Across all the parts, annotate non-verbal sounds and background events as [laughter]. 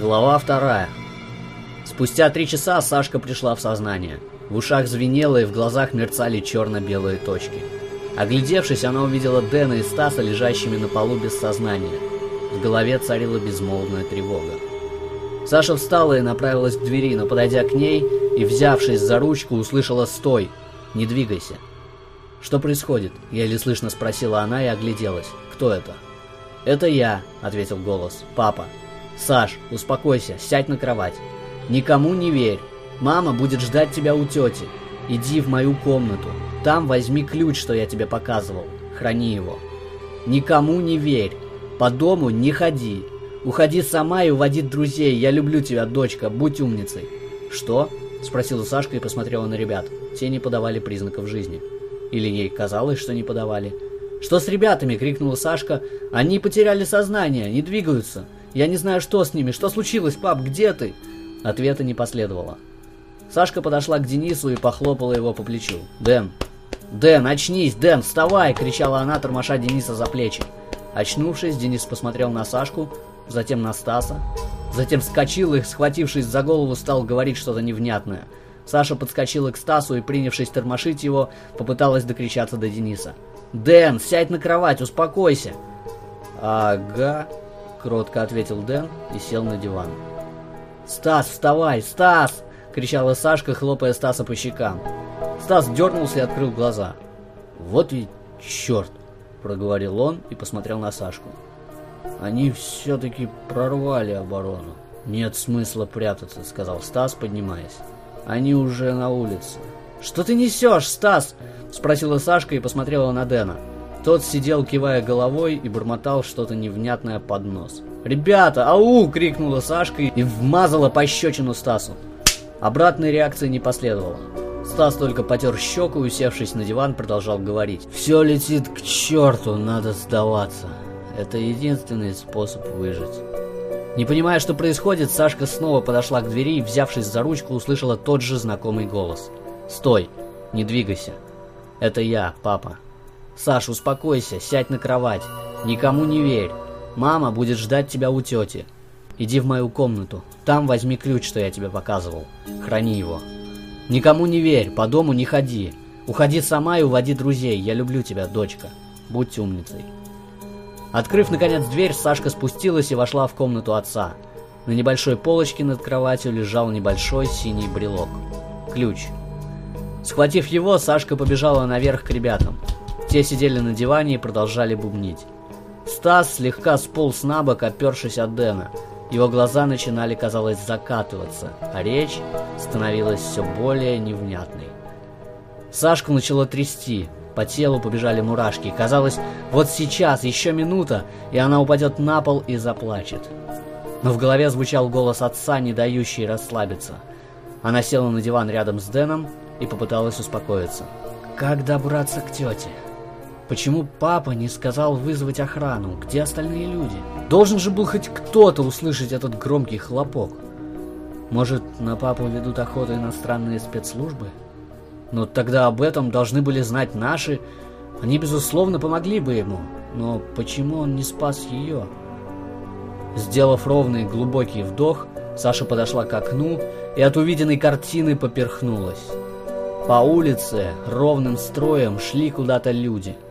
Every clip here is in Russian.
Глава вторая. Спустя три часа Сашка пришла в сознание. В ушах звенело и в глазах мерцали черно-белые точки. Оглядевшись, она увидела Дэна и Стаса, лежащими на полу без сознания. В голове царила безмолвная тревога. Саша встала и направилась к двери, но подойдя к ней и взявшись за ручку, услышала «Стой! Не двигайся!» «Что происходит?» — еле слышно спросила она и огляделась. «Кто это?» «Это я», — ответил голос. «Папа». «Саш, успокойся, сядь на кровать. Никому не верь. Мама будет ждать тебя у тети. Иди в мою комнату. Там возьми ключ, что я тебе показывал. Храни его. Никому не верь. По дому не ходи. Уходи сама и уводи друзей. Я люблю тебя, дочка. Будь умницей». «Что?» — спросила Сашка и посмотрела на ребят. Те не подавали признаков жизни. Или ей казалось, что не подавали. «Что с ребятами?» — крикнула Сашка. «Они потеряли сознание, не двигаются. Я не знаю, что с ними. Что случилось, пап? Где ты?» Ответа не последовало. Сашка подошла к Денису и похлопала его по плечу. «Дэн! Дэн, очнись! Дэн, вставай!» — кричала она, тормоша Дениса за плечи. Очнувшись, Денис посмотрел на Сашку, затем на Стаса. Затем вскочил и, схватившись за голову, стал говорить что-то невнятное. Саша подскочила к Стасу и, принявшись тормошить его, попыталась докричаться до Дениса. «Дэн, сядь на кровать, успокойся!» «Ага», — кротко ответил Дэн и сел на диван. «Стас, вставай! Стас!» — кричала Сашка, хлопая Стаса по щекам. Стас дернулся и открыл глаза. «Вот ведь черт!» — проговорил он и посмотрел на Сашку. «Они все-таки прорвали оборону. Нет смысла прятаться», — сказал Стас, поднимаясь. «Они уже на улице». «Что ты несешь, Стас?» — спросила Сашка и посмотрела на Дэна. Тот сидел, кивая головой, и бормотал что-то невнятное под нос. «Ребята, ау!» — крикнула Сашка и вмазала пощечину Стасу. Обратной реакции не последовало. Стас только потер щеку, усевшись на диван, продолжал говорить. «Все летит к черту, надо сдаваться. Это единственный способ выжить». Не понимая, что происходит, Сашка снова подошла к двери и, взявшись за ручку, услышала тот же знакомый голос. «Стой! Не двигайся! Это я, папа!» «Саш, успокойся, сядь на кровать. Никому не верь. Мама будет ждать тебя у тети. Иди в мою комнату. Там возьми ключ, что я тебе показывал. Храни его. Никому не верь, по дому не ходи. Уходи сама и уводи друзей. Я люблю тебя, дочка. Будь умницей». Открыв, наконец, дверь, Сашка спустилась и вошла в комнату отца. На небольшой полочке над кроватью лежал небольшой синий брелок. Ключ. Схватив его, Сашка побежала наверх к ребятам. Те сидели на диване и продолжали бубнить. Стас слегка сполз на бок, опершись от Дэна. Его глаза начинали, казалось, закатываться, а речь становилась все более невнятной. Сашку начало трясти, по телу побежали мурашки. Казалось, вот сейчас, еще минута, и она упадет на пол и заплачет. Но в голове звучал голос отца, не дающий расслабиться. Она села на диван рядом с Дэном и попыталась успокоиться. «Как добраться к тете?» Почему папа не сказал вызвать охрану? Где остальные люди? Должен же был хоть кто-то услышать этот громкий хлопок. Может, на папу ведут охоту иностранные спецслужбы? Но тогда об этом должны были знать наши. Они, безусловно, помогли бы ему. Но почему он не спас ее? Сделав ровный глубокий вдох, Саша подошла к окну и от увиденной картины поперхнулась. По улице ровным строем шли куда-то люди –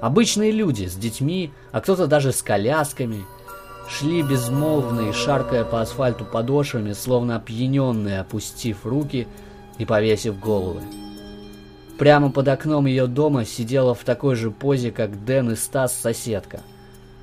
Обычные люди с детьми, а кто-то даже с колясками, шли безмолвные, шаркая по асфальту подошвами, словно опьяненные, опустив руки и повесив головы. Прямо под окном ее дома сидела в такой же позе, как Дэн и Стас соседка.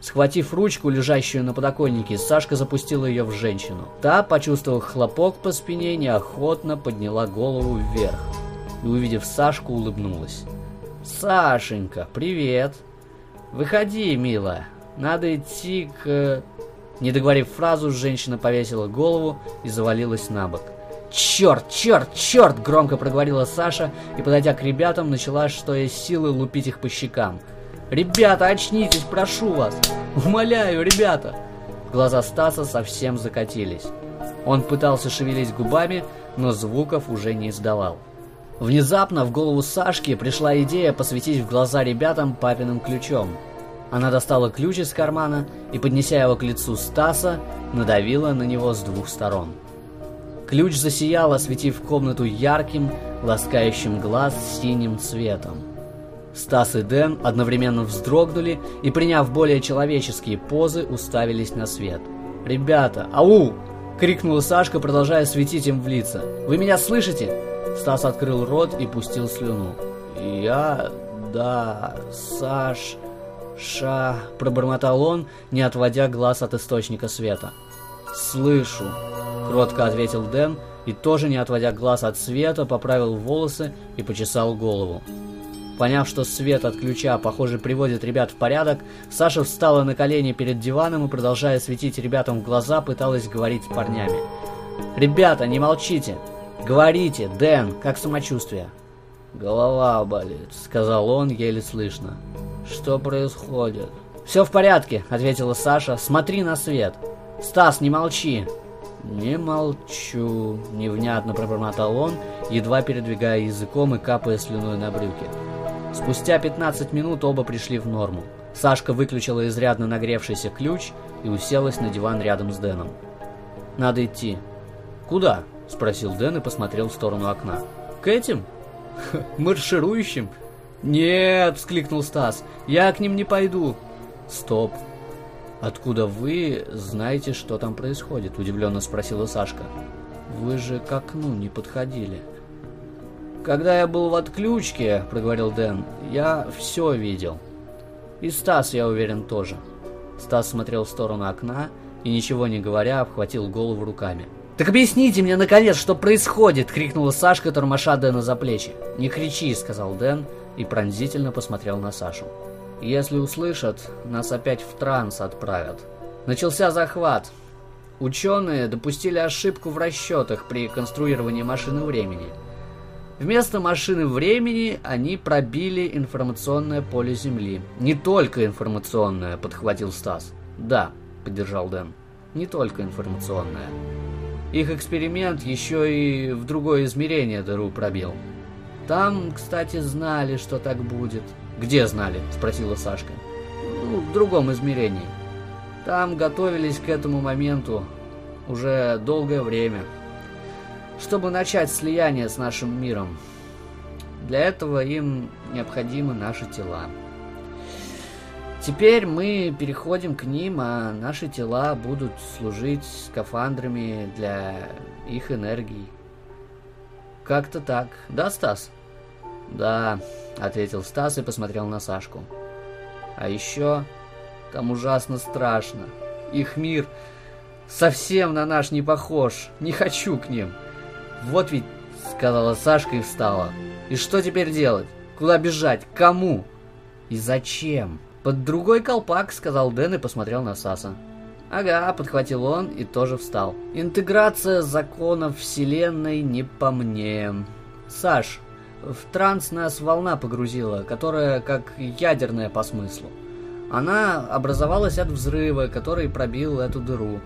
Схватив ручку, лежащую на подоконнике, Сашка запустила ее в женщину. Та, почувствовав хлопок по спине, неохотно подняла голову вверх и, увидев Сашку, улыбнулась. «Сашенька, привет!» «Выходи, милая, надо идти к...» Не договорив фразу, женщина повесила голову и завалилась на бок. «Черт, черт, черт!» – громко проговорила Саша и, подойдя к ребятам, начала, что есть силы, лупить их по щекам. «Ребята, очнитесь, прошу вас! Умоляю, ребята!» Глаза Стаса совсем закатились. Он пытался шевелить губами, но звуков уже не издавал. Внезапно в голову Сашки пришла идея посветить в глаза ребятам папиным ключом. Она достала ключ из кармана и, поднеся его к лицу Стаса, надавила на него с двух сторон. Ключ засиял, осветив комнату ярким, ласкающим глаз синим цветом. Стас и Дэн одновременно вздрогнули и, приняв более человеческие позы, уставились на свет. «Ребята, ау!» — крикнула Сашка, продолжая светить им в лица. «Вы меня слышите?» Стас открыл рот и пустил слюну. «Я... да... Саш... ша...» — пробормотал он, не отводя глаз от источника света. «Слышу», — кротко ответил Дэн и тоже, не отводя глаз от света, поправил волосы и почесал голову. Поняв, что свет от ключа, похоже, приводит ребят в порядок, Саша встала на колени перед диваном и, продолжая светить ребятам в глаза, пыталась говорить с парнями. «Ребята, не молчите! Говорите, Дэн, как самочувствие?» «Голова болит», — сказал он, еле слышно. «Что происходит?» «Все в порядке», — ответила Саша. «Смотри на свет». «Стас, не молчи!» «Не молчу», — невнятно пробормотал он, едва передвигая языком и капая слюной на брюки. Спустя 15 минут оба пришли в норму. Сашка выключила изрядно нагревшийся ключ и уселась на диван рядом с Дэном. «Надо идти». «Куда?» – спросил Дэн и посмотрел в сторону окна. «К этим? [laughs] Марширующим?» «Нет!» – вскликнул Стас. «Я к ним не пойду!» «Стоп! Откуда вы знаете, что там происходит?» – удивленно спросила Сашка. «Вы же к окну не подходили». «Когда я был в отключке, — проговорил Дэн, — я все видел. И Стас, я уверен, тоже». Стас смотрел в сторону окна и, ничего не говоря, обхватил голову руками. «Так объясните мне, наконец, что происходит!» — крикнула Сашка, тормоша Дэна за плечи. «Не кричи!» — сказал Дэн и пронзительно посмотрел на Сашу. «Если услышат, нас опять в транс отправят». Начался захват. Ученые допустили ошибку в расчетах при конструировании машины времени — Вместо машины времени они пробили информационное поле Земли. Не только информационное, подхватил Стас. Да, поддержал Дэн. Не только информационное. Их эксперимент еще и в другое измерение дыру пробил. Там, кстати, знали, что так будет. Где знали? Спросила Сашка. Ну, в другом измерении. Там готовились к этому моменту уже долгое время чтобы начать слияние с нашим миром. Для этого им необходимы наши тела. Теперь мы переходим к ним, а наши тела будут служить скафандрами для их энергии. Как-то так. Да, Стас? Да, ответил Стас и посмотрел на Сашку. А еще там ужасно страшно. Их мир совсем на наш не похож. Не хочу к ним. «Вот ведь», — сказала Сашка и встала. «И что теперь делать? Куда бежать? Кому? И зачем?» «Под другой колпак», — сказал Дэн и посмотрел на Саса. «Ага», — подхватил он и тоже встал. «Интеграция законов Вселенной не по мне». «Саш, в транс нас волна погрузила, которая как ядерная по смыслу. Она образовалась от взрыва, который пробил эту дыру.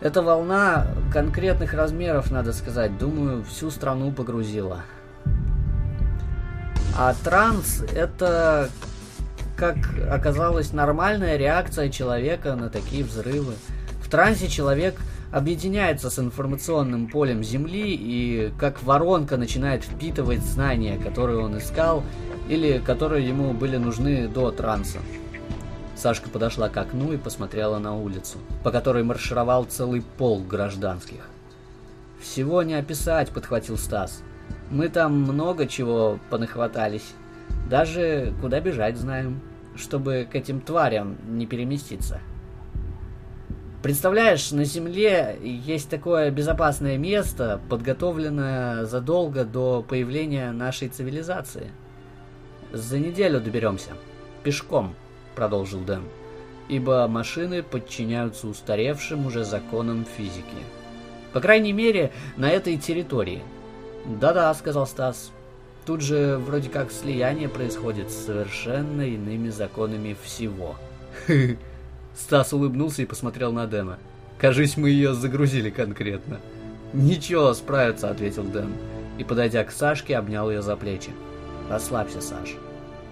Эта волна конкретных размеров, надо сказать, думаю, всю страну погрузила. А транс это, как оказалось, нормальная реакция человека на такие взрывы. В трансе человек объединяется с информационным полем Земли и как воронка начинает впитывать знания, которые он искал или которые ему были нужны до транса. Сашка подошла к окну и посмотрела на улицу, по которой маршировал целый полк гражданских. «Всего не описать», — подхватил Стас. «Мы там много чего понахватались. Даже куда бежать знаем, чтобы к этим тварям не переместиться». Представляешь, на Земле есть такое безопасное место, подготовленное задолго до появления нашей цивилизации. За неделю доберемся. Пешком продолжил Дэн, ибо машины подчиняются устаревшим уже законам физики. По крайней мере, на этой территории. Да-да, сказал Стас. Тут же вроде как слияние происходит с совершенно иными законами всего. [laughs] Стас улыбнулся и посмотрел на Дэна. Кажись, мы ее загрузили конкретно. Ничего, справится, ответил Дэн. И, подойдя к Сашке, обнял ее за плечи. Расслабься, Саш.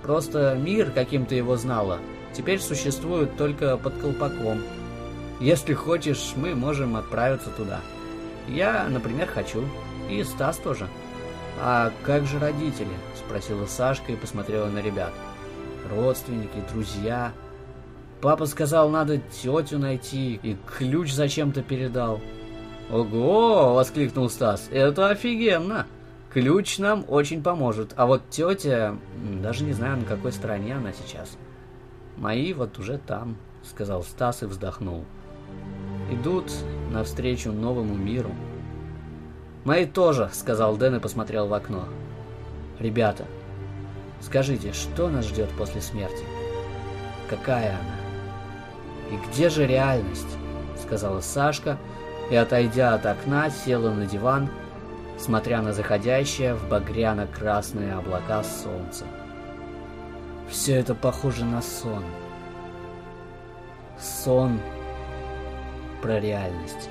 Просто мир, каким ты его знала, теперь существуют только под колпаком. Если хочешь, мы можем отправиться туда. Я, например, хочу. И Стас тоже. А как же родители? Спросила Сашка и посмотрела на ребят. Родственники, друзья. Папа сказал, надо тетю найти, и ключ зачем-то передал. Ого! воскликнул Стас. Это офигенно! Ключ нам очень поможет. А вот тетя, даже не знаю, на какой стороне она сейчас. Мои вот уже там, сказал Стас и вздохнул. Идут навстречу новому миру. Мои тоже, сказал Дэн и посмотрел в окно. Ребята, скажите, что нас ждет после смерти? Какая она? И где же реальность? Сказала Сашка и, отойдя от окна, села на диван, смотря на заходящее в багряно-красные облака солнца. Все это похоже на сон. Сон про реальность.